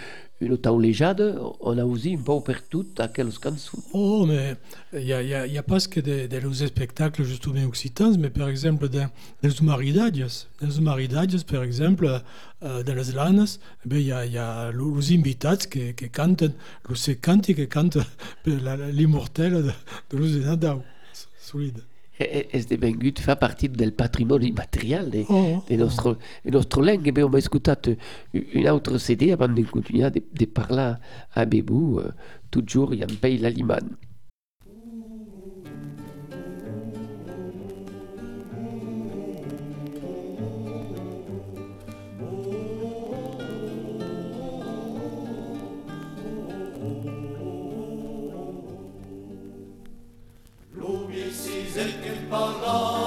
une temps légade, on a aussi un peu partout aquelles chansons. Oh, mais il y a, a, pas que des, des spectacles justement occitans, mais par exemple dans les humaridades, les humaridades, par exemple, euh, dans les lanes, eh ben, il y a, y a los invitats qui, qui cantent, los secanti qui cantent l'immortel de, de. Solide. Et, et c'est vengut fa partie del patrimoine immatériel de, Oh, de notre, de bien, on va écouter une autre CD avant de continuer de, de parler à Bébou. euh, toujours, il y a un pays l'Aliman. belong.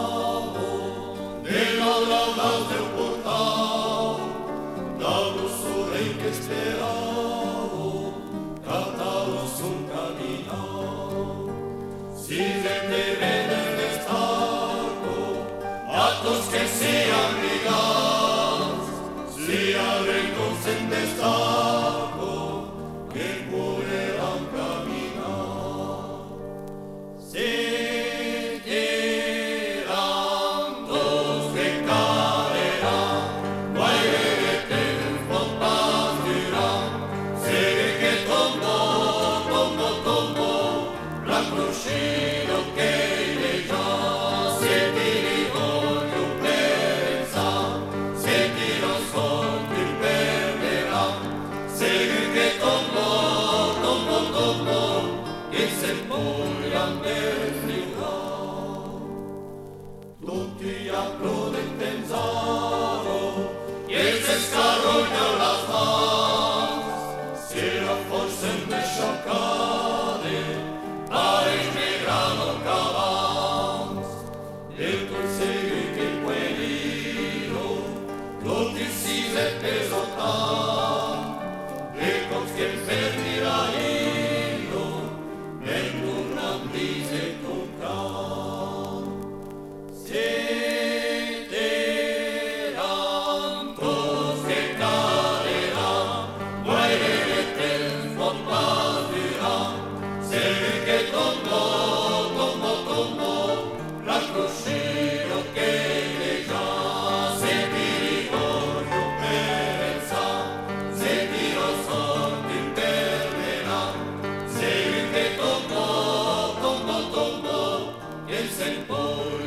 Oh.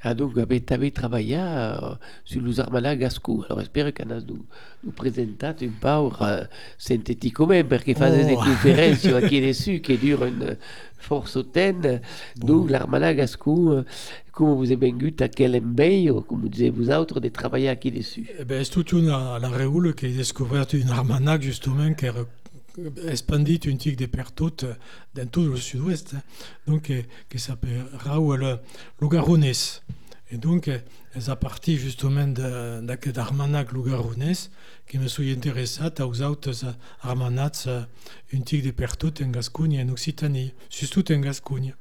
Ah, donc, avete, avete travaillé sur les armada gascou. Alors, spero que nous nous, nous presentate un peu uh, sinteticamente, perché fate Oh. des conferenze qui dessus qui durent force temps. Donc, l'armada gascou, euh, come vous avez vengut à quel embeio, comme vous disiez vous autres, de travailler qui dessus Eh ben, c'est tout à la Réoule qui a découvert une armanac justement qui a expandi une tic de pertutes dans tout le sud-ouest, hein. donc eh, qui s'appelle Raoul Lugarones. Et donc, eh, elle a parti justement cet armanac Lugarones qui me suis intéressé aux autres armanats, une tic de pertutes en Gascogne et en Occitanie, surtout en Gascogne.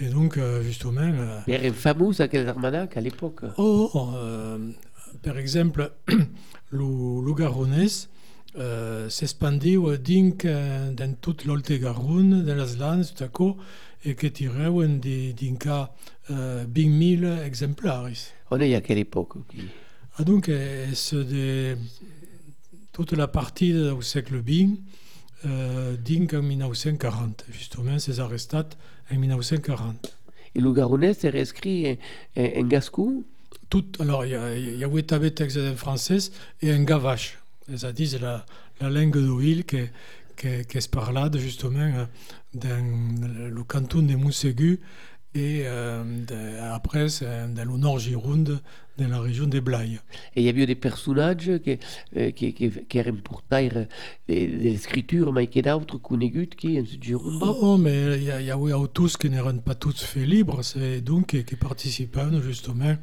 Et donc, euh, justement, euh, Era fameux aquel armanac à l'époque? Oh, euh, per exemple, lo, lo Euh, s'expandiu dinc eh, dans toute l'Olte-Garonne, de les lands, taco, et que tireuen di, dinca euh, 20.000 exemplaris. On est à quelle époque qui- Ah, donc, eh, c'est de toute la partie du siècle XX, dinc en 1940. Justement, c'est arresté en 1940. Et le Garonnais est rescrit en, en, en gascou? Tout, alors, il y a, y textes en français et en gavache. C'est la, la langue d'Oil se parle justement euh, dans le canton de Mousségu et euh, de- après dans le nord Gironde, dans la région des Blaye. Et il y avait des personnages qui, euh, qui, qui, qui étaient portés de, de l'écriture, mais qui d'autres conegut qui en Gironde? Oh, oh, mais il y, a- y a oui, tous qui n'étaient pas tous faits libres, c'est donc qui, qui participaient justement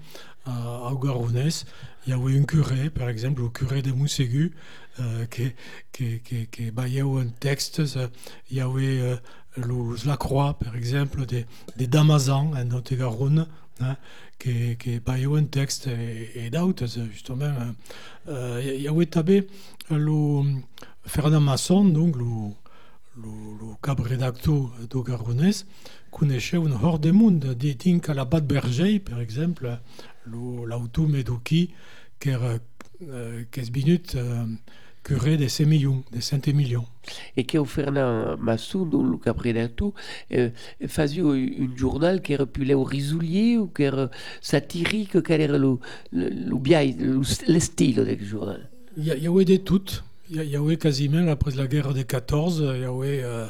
à, à Garonès. Il y avait un curé, par exemple, le curé de Mousségu, euh, qui, qui, qui, qui baillait un texte. Il y avait euh, la croix, par exemple, des, des Damazans en Haute-Garonne, hein, qui, qui baillait un texte et, et d'autres, justement. hein. Euh, il y avait tabé le Fernand Masson, donc le le, redacteur de Garonès connaissait une horde de monde. Des ting à la Bad Berger, par exemple, le- l'auto Medoki, qui est euh, 15 minutes euh, curé de 5 millions, de 5 millions. Et que o Fernand Massou, dans le capré tout, euh, faisait un journal qui repulait au risoulier ou qui era satirique, quel era le, le, le, biais, le, le style du journal Il y, y avait de toutes. Il y, a- il y avait quasiment, après la guerre des 14, il y avait euh,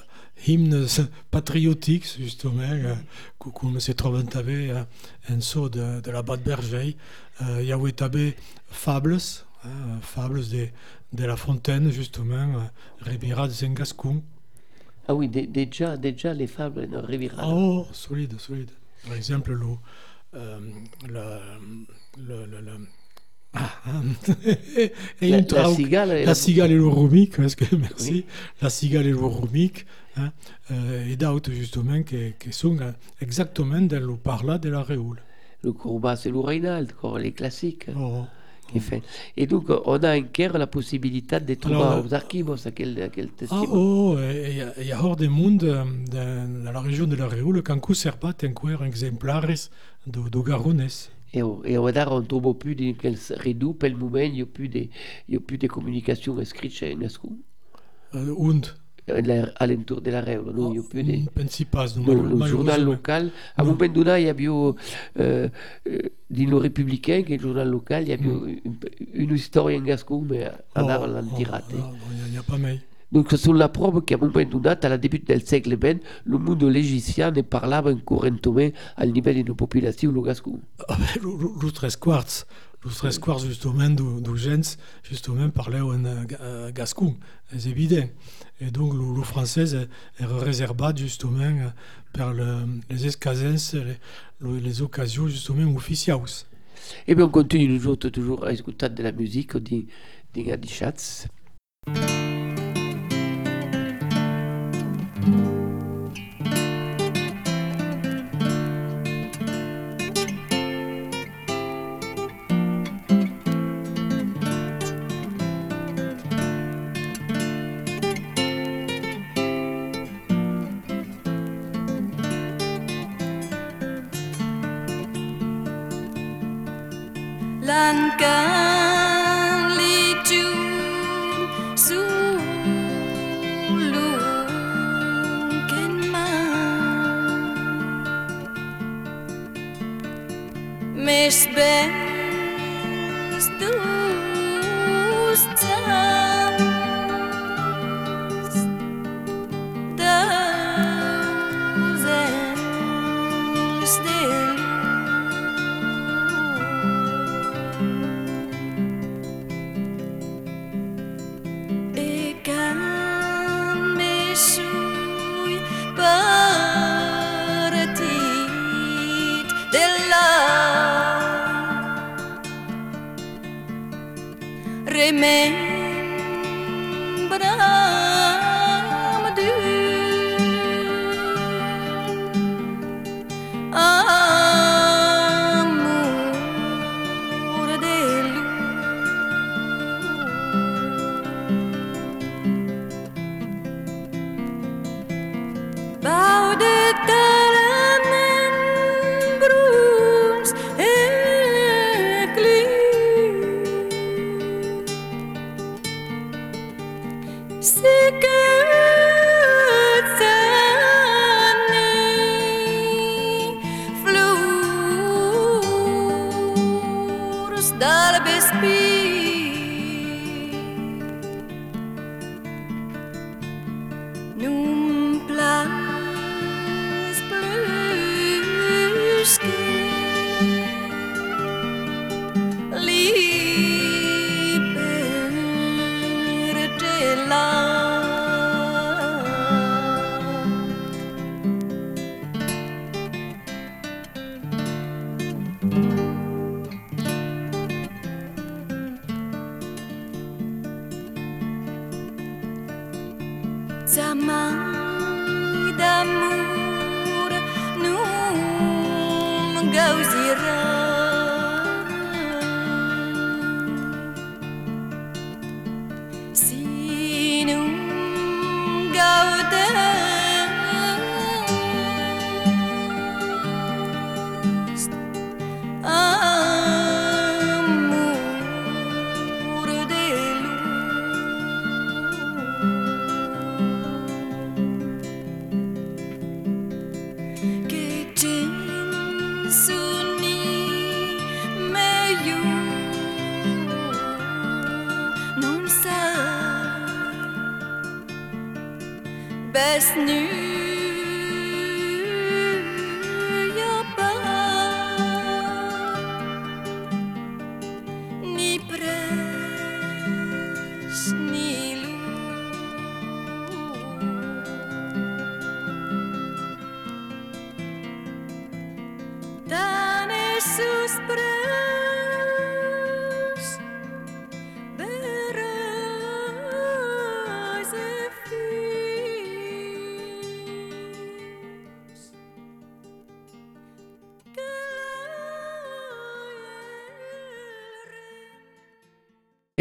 hymnes patriotiques, justement, euh, co- comme se trouve euh, en saut de, de la Bad Berger. Euh, il y avait tabé fables, hein, fables de, de La Fontaine, justement, euh, Ribera de Saint-Gascon. Ah oui, dé- déjà, déjà les fables en revirada. Oh, solide, solide. Par exemple, le, euh, le, le, le, le- ah, hein. et La- une la cigale et la cigale et le est-ce que merci, Oui. la cigale et le rumic, hein, euh, et d'autres justement qui, qui sont exactement dans le parla de la Réoule. Le Courbas et le Reinald, quoi, les classiques. Oh. qui fait. Et donc, on a encore la possibilité de trouver Alors, aux archives à quel, à quel Ah, oh, il y a- il y a hors des mondes euh, dans, dans la région de la Réoule qu'en conservat encore exemplaires de, de Garonès. Et, au- et au dar, on trouve plus de quel redou, pel moment, il n'y a plus de, y a plus de communication écrite chez Gascon. Euh, und, À l'entour de la il n'y a plus de... ne pense pas, No, le journal local, à Non. un moment donné, il y a eu, euh, euh, dans le Républicain, qui est le journal local, il y a eu une, une histoire en gascon, mais à Oh, dar, oh, ah, non, Il n'y a, pas mal. Donc, c'est la preuve qu'à un moment donné, à la début du siècle XX, le monde légicien ne parlait couramment au niveau de la population, le gascon. Ah, ben, le tres quarts, le tres quarts justement de, de gens justement parlaient en ga- gascon, c'est évident. Et donc le, le français est, réservé justement euh, par le, les escasens, les, le- les occasions justement officielles. Et bien, on continue toujours à écouter de la musique des des des chats. harvest be?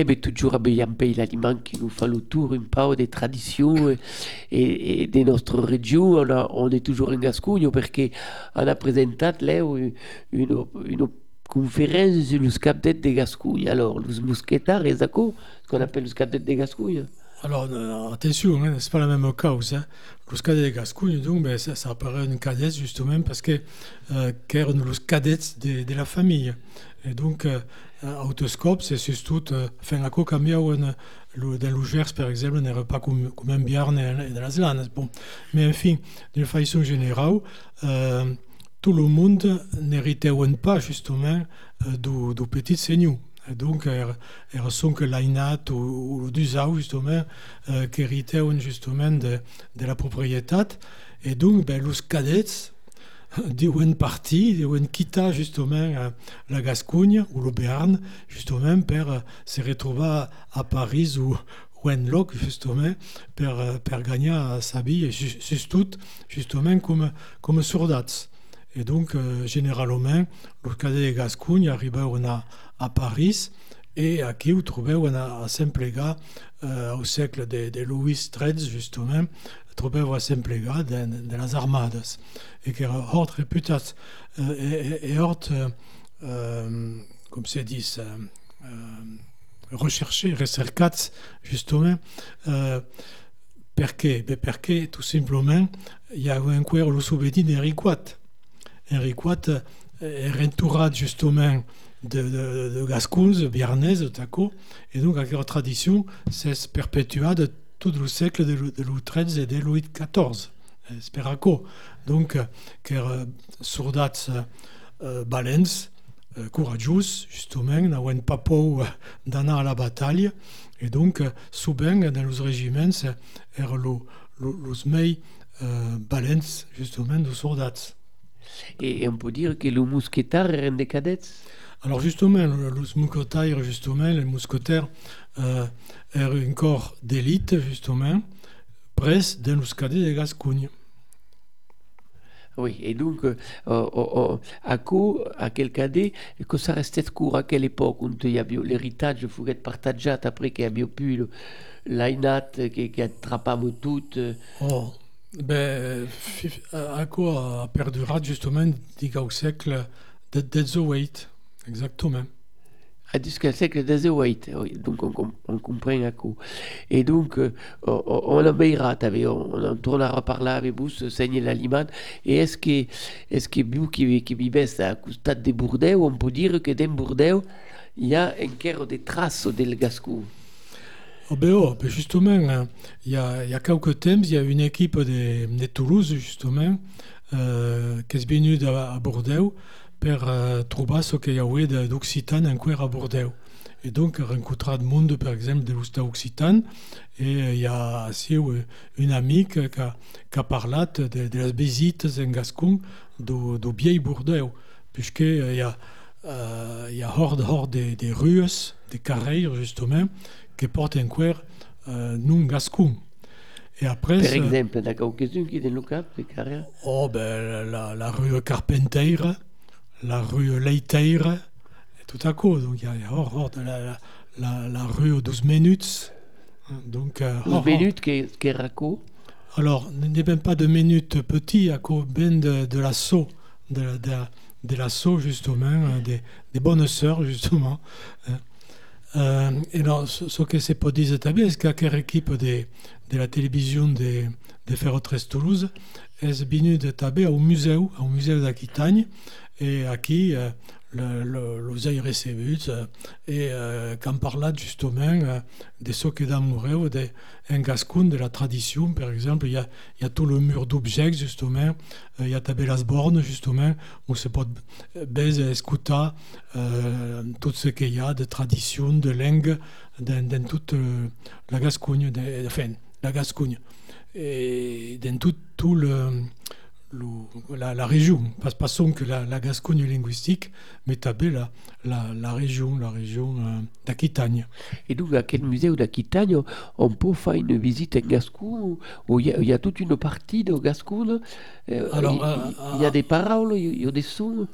Eh bien, toujours à pays l'aliment qui nous fait le tour un peu des traditions et, et, et de notre région. On, est toujours en Gascogne parce qu'on a présenté là une, une, une conférence sur le cadet de Gascogne. Alors, les mousquetaires, et d'accord, ce qu'on appelle le cadet de Gascogne. Alors, euh, attention, hein, c'est pas la même cause. Hein. Los cadets de Gascogne, donc, ben, ça, ça apparaît une cadette justement parce que euh, qu'erano los cadets de, de la famille. Et donc, euh, autoscope, c'est surtout, euh, enfin, à quoi cambiau en, lo, dans le Gers, par exemple, n'est pas comme, comme un dans la Zlane. Bon. Mais enfin, d'une façon générale, euh, tout le monde n'héritait pas justement euh, du, du petit seigneur. Donc, er sont que l'ainat ou, ou dusau, justement, euh, qui héritaient justement de, de la propriété. Et donc, ben, les cadets, diuen parti, diuen quitta justement euh, la Gascogne ou le Béarn, justement, pour euh, se retrouver à Paris en loc, justement, pour, euh, pour gagner sa vie, et ju- surtout, justement, comme, comme soldats. Et donc, généralement, le cadet de Gascogne arrivait à, à Paris et à qui vous trouvez on a à Saint-Plégat euh, au siècle de Louis XIII, justement, Saint-Plégat dans, dans les armades et qui est hort réputé euh, et hort, euh, comme c'est dit, euh, recherché, recercat, justement, euh, perché? Ben perché, tout simplement, y a souvenir d'Henri IV. Henri IV est entouré justement de, de, de gascons, de biarnais, de taco, et donc avec leur tradition, c'est perpétua de tout le siècle de, Lou- de Louis XIII et de Louis XIV. euh, Speraco. Donc, euh, car euh, soldats balens, courageux, justement, n'avaient pas peur d'aller à la bataille, et donc, souvent, dans les régiments, c'est er lo, lo, los mei euh, balens, justement, de soldats. Et, on peut dire que le mousquetard est des cadets? Alors justement, le- les mousquetaires, justement, les mousquetaires euh, est un corps d'élite, justement, presque dans cadets de Gascogne. Oui, et donc, euh, euh, euh, à quoi, à quel cadet, que ça restait court à quelle époque, où il y avait l'héritage, il faut être partagé après qu'il y plus le- l'ainat qui, qui attrapait tout. euh, Oh, ben, à quoi a perduré justement au siècle de Deadzoeit, exactement. à jusqu'au siècle des White, oui, donc on, com- on comprend à quoi. Et donc, euh, on, on a veillera, on, en tournera par là avec vous, se saigne l'aliment. Et est-ce que, est-ce que vous qui, qui vivez à côté des Bourdeaux, on peut dire que dans Bourdeaux, il y a encore des traces del Gascou? Oh, ben, oh, ben justement, hein, il y, a, il y a quelques temps, il y a une équipe de, de Toulouse, justement, euh, qui est venue à, à Bordeaux pour euh, trouver ce qu'il y avait de- d'Occitane encore à Bordeaux. Et donc, rencontrer du monde, par exemple, de. Et euh, il y a aussi euh, une amie qui a, qui a parlé de, de las visites en Gascon du, du vieil Bordeaux, puisqu'il y a, euh, il y a hors, hors des, des rues, des carrés, justement, qui portent encore euh, nom Gascon. Et après, Per exemple, da quelqu'un qui cap, de carrière. Oh, ben, la, la rue Carpentier, la rue Leiter, et tout à coup. Donc, il y a, il a hors, hors de la, la, la, la rue aux 12 minutes. Hein, Donc, euh, Une hors, minute qui est, qui est raco. Alors, n'est même pas de minutes petit, à cause de, de l'assaut, de, la- de, la- de l'assaut, justement, hein, des, des bonnes sœurs, justement. hein. Euh, et alors, ce, ce que c'est pas dit c'est qu'à équipe de, de la télévision de, de Ferrotres Toulouse est venue de taber au musée, au musée d'Aquitagne, et à qui euh, le, le, les a reçus, euh, et euh, qu'en parla justement euh, de ce d'amoureux, de, en Gascon, de la tradition, par exemple, il y a, tout le mur d'objets, justement, euh, il y a tabé las bornes, justement, où se peut baiser, écouter euh, tout ce qu'il y a de tradition, de langue, dans, toute euh, la Gascogne, de, enfin, la Gascogne, et dans tout le, la, la région, pas, pas seulement que la, la Gascogne linguistique, mais tabé la, la, la région, la région euh, d'Aquitagne. Et donc, à quel musée d'Aquitagne, on- peut faire une visite en Gascou, où il y, a- il y a toute une partie de Gascou. là. Euh, Alors, il, euh, il y a des paroles, il y a des sons?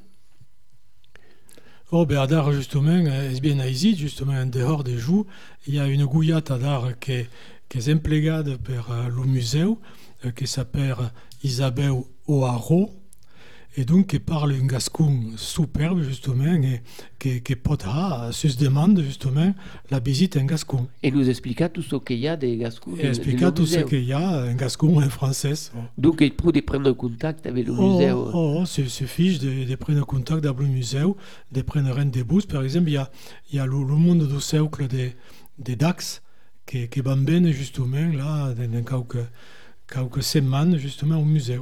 Oh, ben, à Dar, justement, euh, est bien ici, justement, en dehors des jours, il y a une gouillate à Dar qui est, qui est implégade par euh, le musée, euh, qui s'appelle Isabelle O'Haro, et donc qui parle un gascon superbe, justement, et qui, qui potera, se demande, justement, la visite en gascon. Et nous expliquer tout ce qu'il y a des Gascous. Et expliquer tout ce qu'il y a en gascon et en français. Oh. Donc, il peut prendre contact avec le Oh, musée. oh, oh, c'est suffit de, de prendre contact avec le musée, de prendre bus. Par exemple, il y a, il y a le, le monde du cercle des, des Dax qui, qui bambine justement là, dans, dans quelques, quelques semaines justement au musée.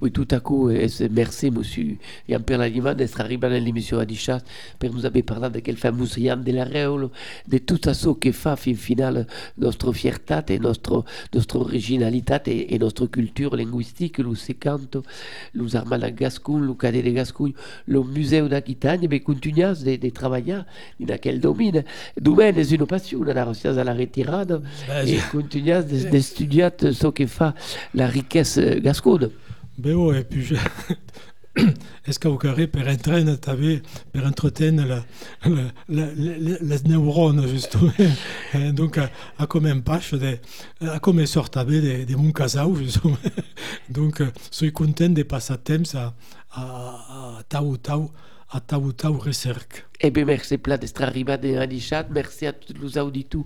Oui, tout à coup, et c'est- merci, monsieur Jean-Pierre Laliman, d'être arrivé dans l'émission à Dichas, pour nous avoir parlé de quel fameux Yann de la Réole, de tout ça qui fait, fin final, notre fierté notre, notre originalité et, notre culture linguistique, le secanto, la Gascogne, le cadet de Gascogne, le musée d'Aquitagne, mais continuons de, de travailler dans quel domaine. Domaine est une passion, la recherche à la retirade, Ben, et continuons studier ce qui fait la richesse gasconne. Ouais, et puis je... Est-ce qu'au carré, per entraîne, t'avais, per entretenir la, la, la, la- les neurones, justement. Eh, Donc, à, à comme un pâche, de, à comme sort t'avais de, de mon casau, justement. Donc, euh, suis content de passer temps à, à, à tau tau a tau tau recerc. Eh bien, merci pla d'être arribada en chat. Merci a tots los auditors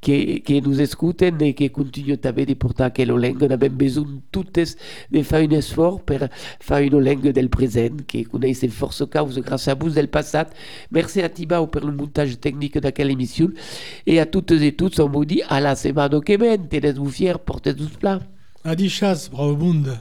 que, que nous escuten et que continuent també de portar aquella lengua. N'avem besoin totes de fer un esforç per fer una lengua del present, que coneixen força causa gràcies a vos del passat. Merci a Tibau per el muntatge tècnic d'aquella emissió. Et a toutes et tous, on vous dit à la semaine que ven. Tenez-vous fiers, portez-vous pla. Adi chas, bravo monde.